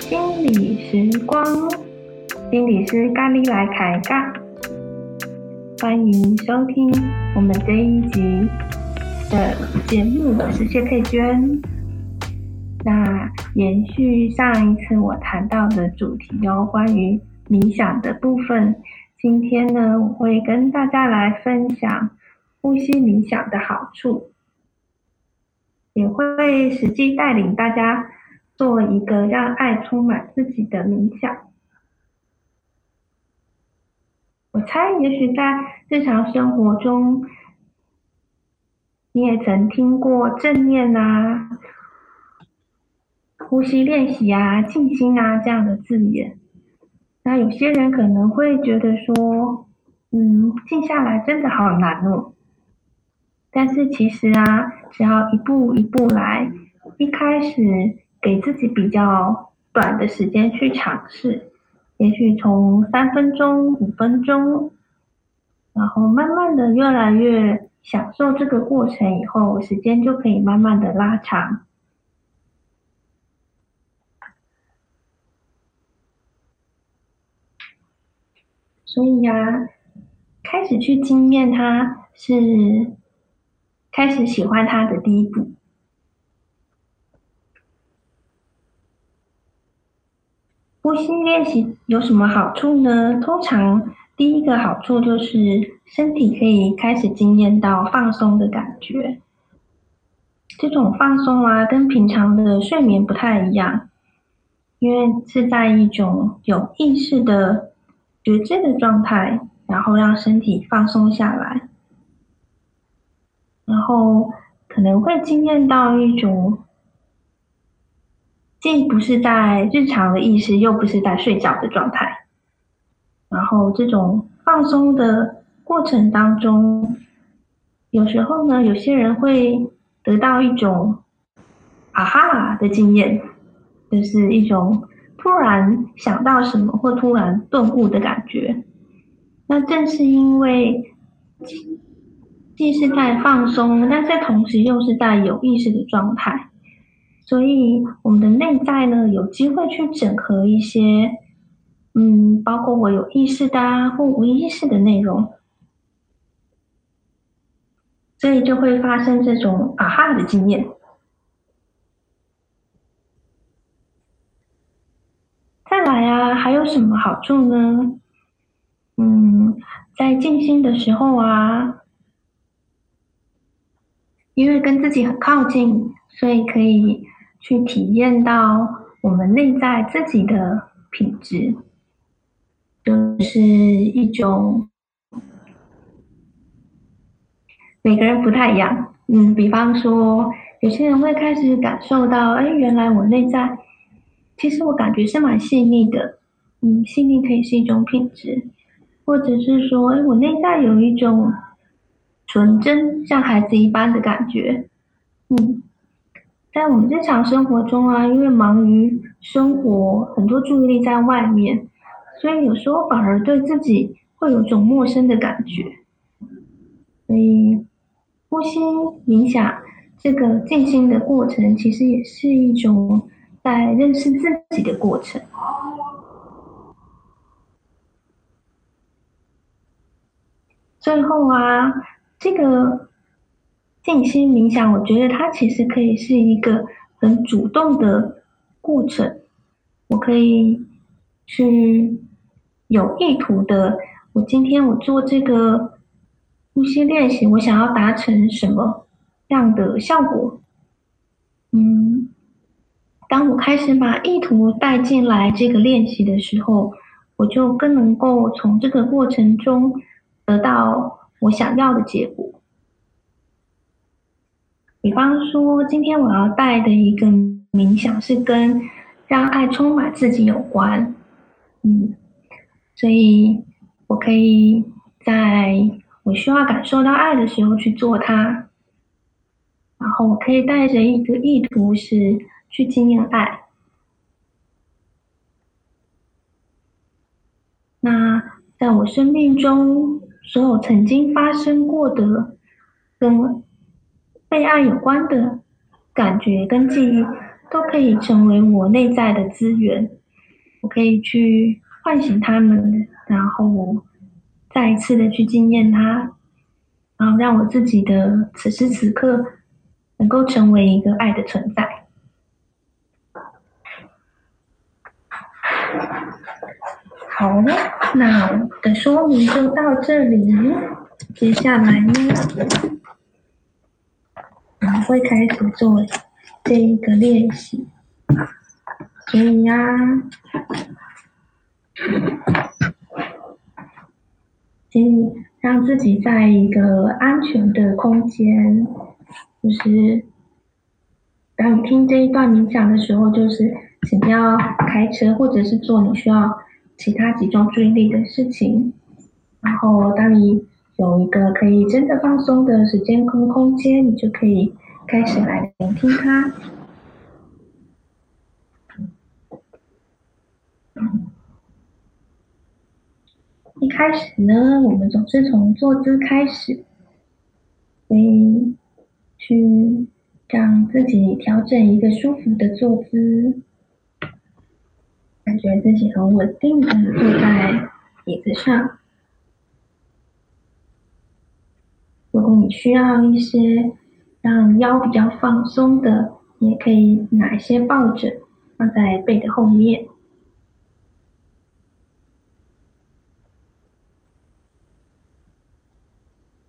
心理时光，心理师咖喱来开杠，欢迎收听我们这一集的节目，我是谢佩娟。那延续上一次我谈到的主题哦，关于冥想的部分，今天呢，我会跟大家来分享呼吸冥想的好处，也会实际带领大家。做一个让爱充满自己的冥想。我猜，也许在日常生活中，你也曾听过正念啊、呼吸练习啊、静心啊这样的字眼。那有些人可能会觉得说，嗯，静下来真的好难哦。但是其实啊，只要一步一步来，一开始。给自己比较短的时间去尝试，也许从三分钟、五分钟，然后慢慢的越来越享受这个过程，以后时间就可以慢慢的拉长。所以呀、啊，开始去惊艳它是开始喜欢它的第一步。呼吸练习有什么好处呢？通常第一个好处就是身体可以开始惊艳到放松的感觉。这种放松啊，跟平常的睡眠不太一样，因为是在一种有意识的觉知的状态，然后让身体放松下来，然后可能会经验到一种。既不是在日常的意识，又不是在睡觉的状态，然后这种放松的过程当中，有时候呢，有些人会得到一种啊哈的经验，就是一种突然想到什么或突然顿悟的感觉。那正是因为既是在放松，但在同时又是在有意识的状态。所以，我们的内在呢，有机会去整合一些，嗯，包括我有意识的啊，或无意识的内容，所以就会发生这种啊哈的经验。再来啊，还有什么好处呢？嗯，在静心的时候啊，因为跟自己很靠近，所以可以。去体验到我们内在自己的品质，就是一种每个人不太一样。嗯，比方说，有些人会开始感受到，哎，原来我内在其实我感觉是蛮细腻的。嗯，细腻可以是一种品质，或者是说，哎，我内在有一种纯真，像孩子一般的感觉。嗯。在我们日常生活中啊，因为忙于生活，很多注意力在外面，所以有时候反而对自己会有种陌生的感觉。所以，呼吸冥想这个静心的过程，其实也是一种在认识自己的过程。最后啊，这个。静心冥想，我觉得它其实可以是一个很主动的过程。我可以去有意图的，我今天我做这个呼吸练习，我想要达成什么样的效果？嗯，当我开始把意图带进来这个练习的时候，我就更能够从这个过程中得到我想要的结果。比方说，今天我要带的一个冥想是跟让爱充满自己有关，嗯，所以我可以在我需要感受到爱的时候去做它，然后我可以带着一个意图是去经验爱。那在我生命中所有曾经发生过的跟被爱有关的感觉跟记忆，都可以成为我内在的资源。我可以去唤醒他们，然后再一次的去经验它，然后让我自己的此时此刻能够成为一个爱的存在。好了，那我的说明就到这里。接下来呢，我们会开始做这一个练习。所以呀，请让自己在一个安全的空间，就是当你听这一段冥想的时候，就是请不要开车或者是做你需要。其他集中注意力的事情，然后当你有一个可以真的放松的时间跟空间，你就可以开始来聆听它。一开始呢，我们总是从坐姿开始，所以去让自己调整一个舒服的坐姿。感觉自己很稳定的坐在椅子上。如果你需要一些让腰比较放松的，也可以拿一些抱枕放在背的后面。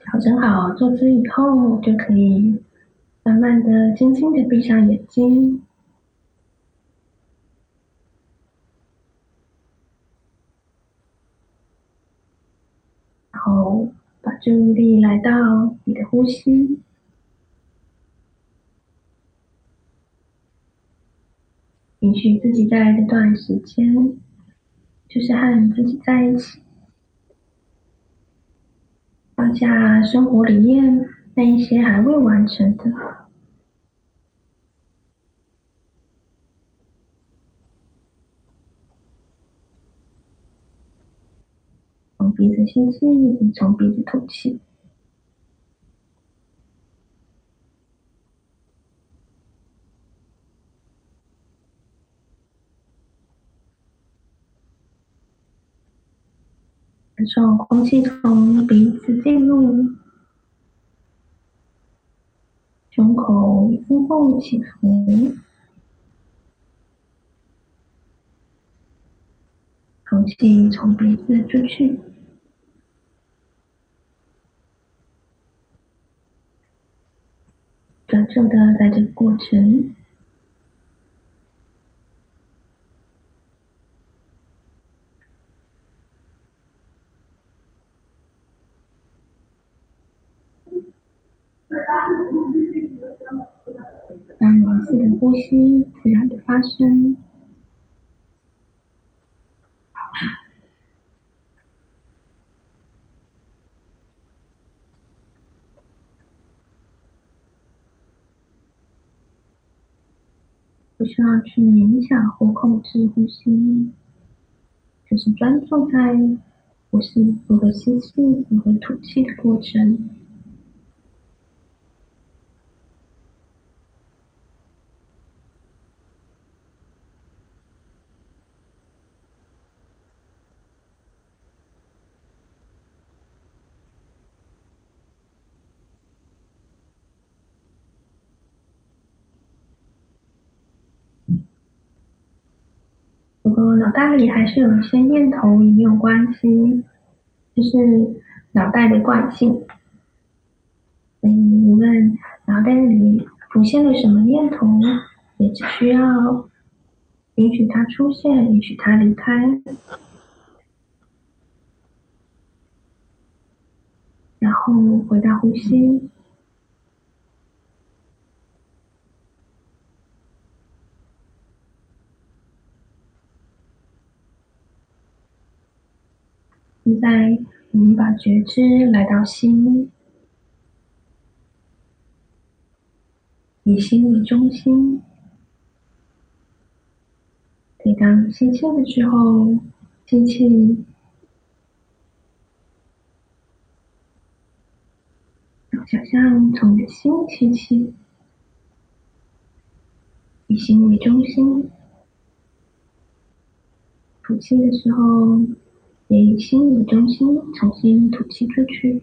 调整好坐姿以后，就可以慢慢的、轻轻的闭上眼睛。然后把注意力来到你的呼吸，允许自己在这段时间，就是和你自己在一起，放下生活里面那一些还未完成的。鼻子吸气，从鼻子吐气。感受空气从鼻子进入，胸口一阵阵起伏，空气从鼻子出去。专注的在这个过程，让自己的呼吸自然的发生。不需要去冥想或控制呼吸，就是专注在呼吸如何吸气、如何吐气的过程。如果脑袋里还是有一些念头也没有关系，就是脑袋的惯性。所以无论脑袋里浮现了什么念头，也只需要允许它出现，允许它离开，然后回到呼吸。现在，我们把觉知来到心，以心为中心。每当吸气的时候，吸气，想象从你的心吸气，以心为中心；吐气的时候，以心为中心，重新吐气出去。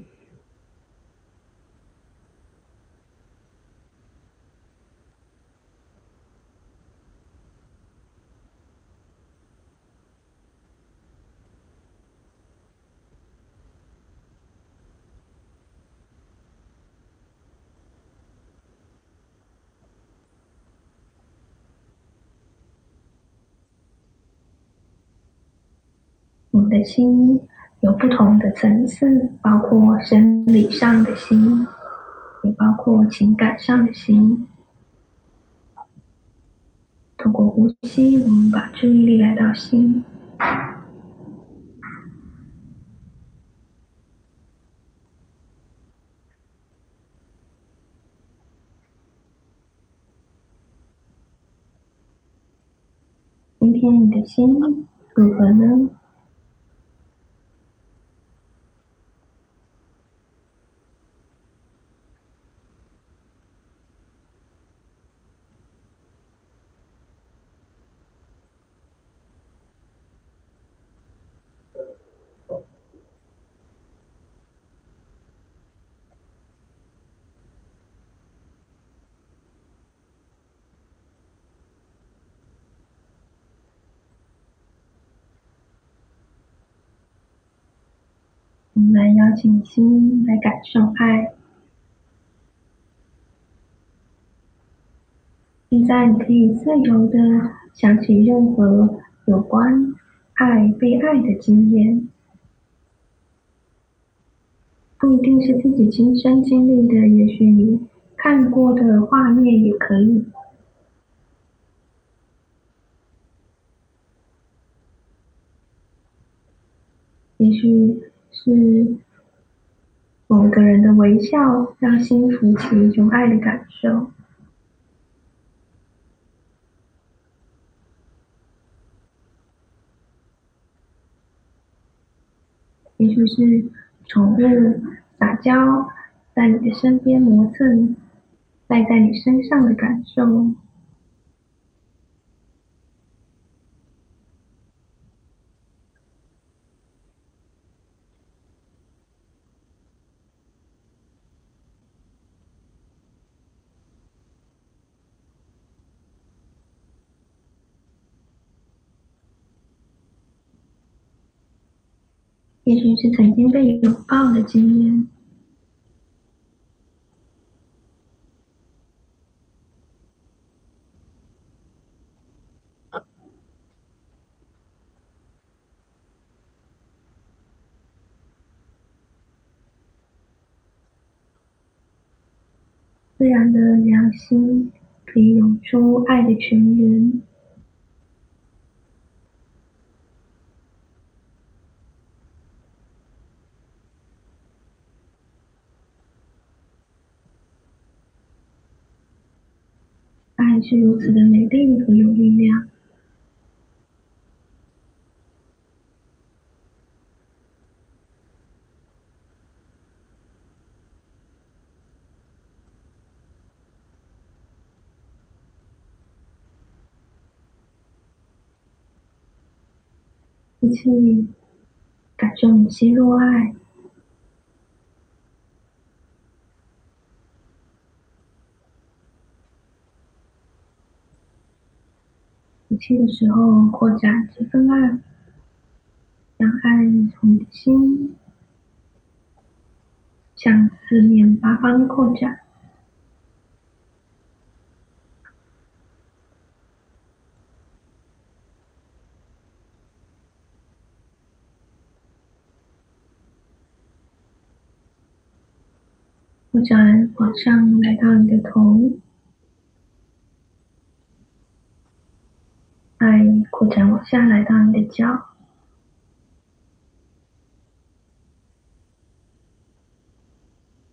我们的心有不同的层次，包括生理上的心，也包括情感上的心。通过呼吸，我们把注意力来到心。今天你的心如何呢？我们来邀请心来感受爱。现在你可以自由地想起任何有关爱、被爱的经验，不一定是自己亲身经历的，也许你看过的画面也可以。也许。是某个人的微笑，让心浮起一种爱的感受；也许是宠物撒娇，在你的身边磨蹭，赖在你身上的感受。也许是曾经被拥抱的经验，自然的良心可以涌出爱的泉源。爱是如此的美丽和有力量。一起感受你吸入爱。气的时候，扩展这份爱，让爱从心向四面八方扩展。扩展往上，来到你的头。爱扩展往下，来到你的脚；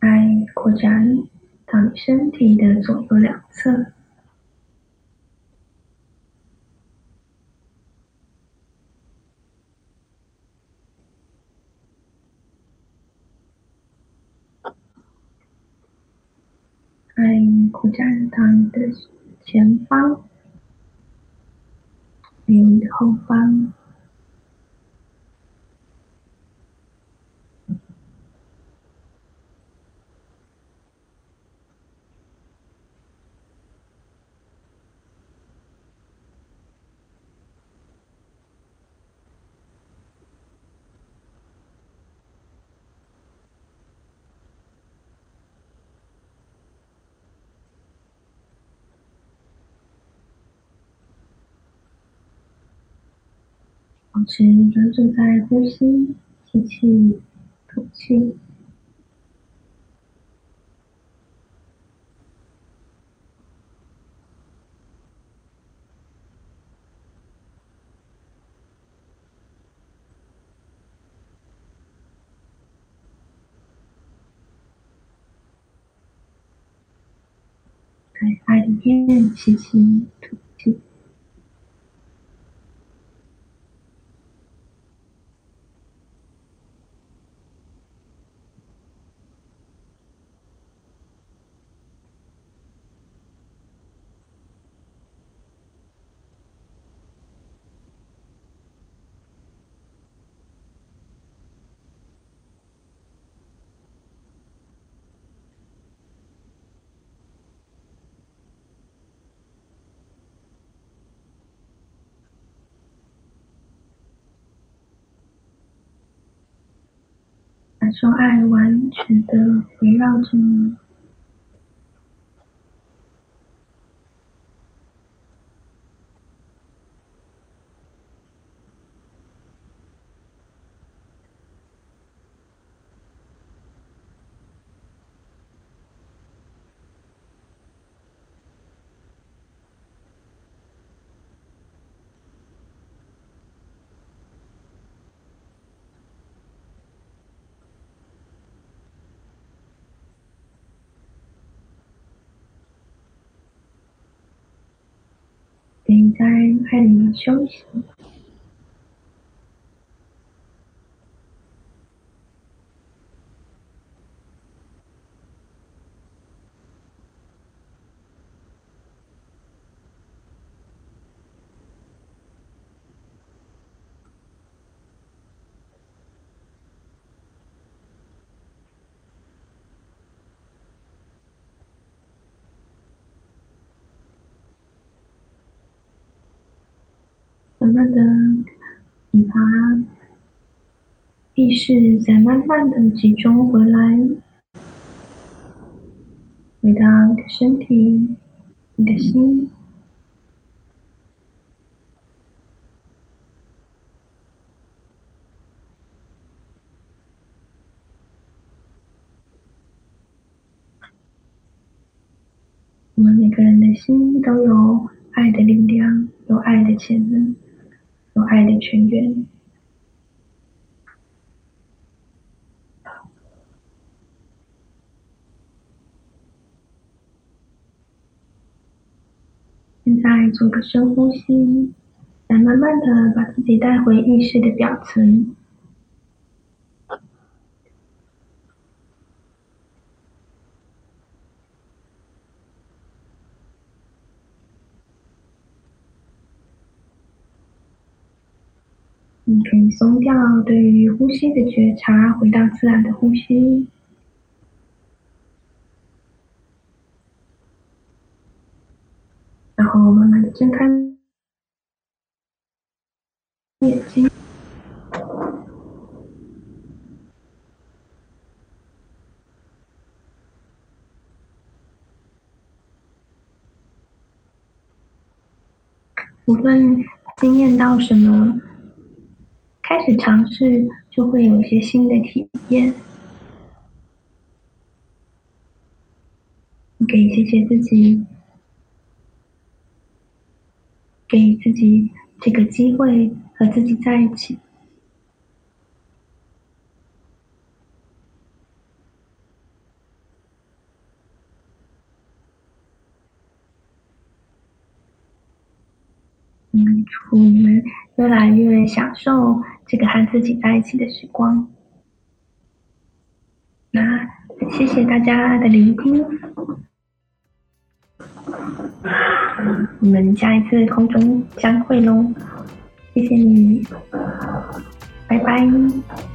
爱扩展到你身体的左右两侧；爱扩展到你的前方，你后方。保持专注在呼吸，吸气，吐气。在爱里面吸气，吐爱完全的围绕着你。你在爱里面休息。慢慢的，你把意识再慢慢的集中回来，回到你的身体，你的心。我们每个人的心都有爱的力量，有爱的潜能。有爱的泉源。现在做个深呼吸，来慢慢的把自己带回意识的表层。你可以松掉对于呼吸的觉察，回到自然的呼吸，然后慢慢的睁开眼睛。无论经验到什么。开始尝试，就会有一些新的体验。你可以谢谢自己，给自己这个机会和自己在一起。嗯，祝你们越来越享受。这个和自己在一起的时光。那谢谢大家的聆听。我们下一次空中相会喽谢谢你拜拜。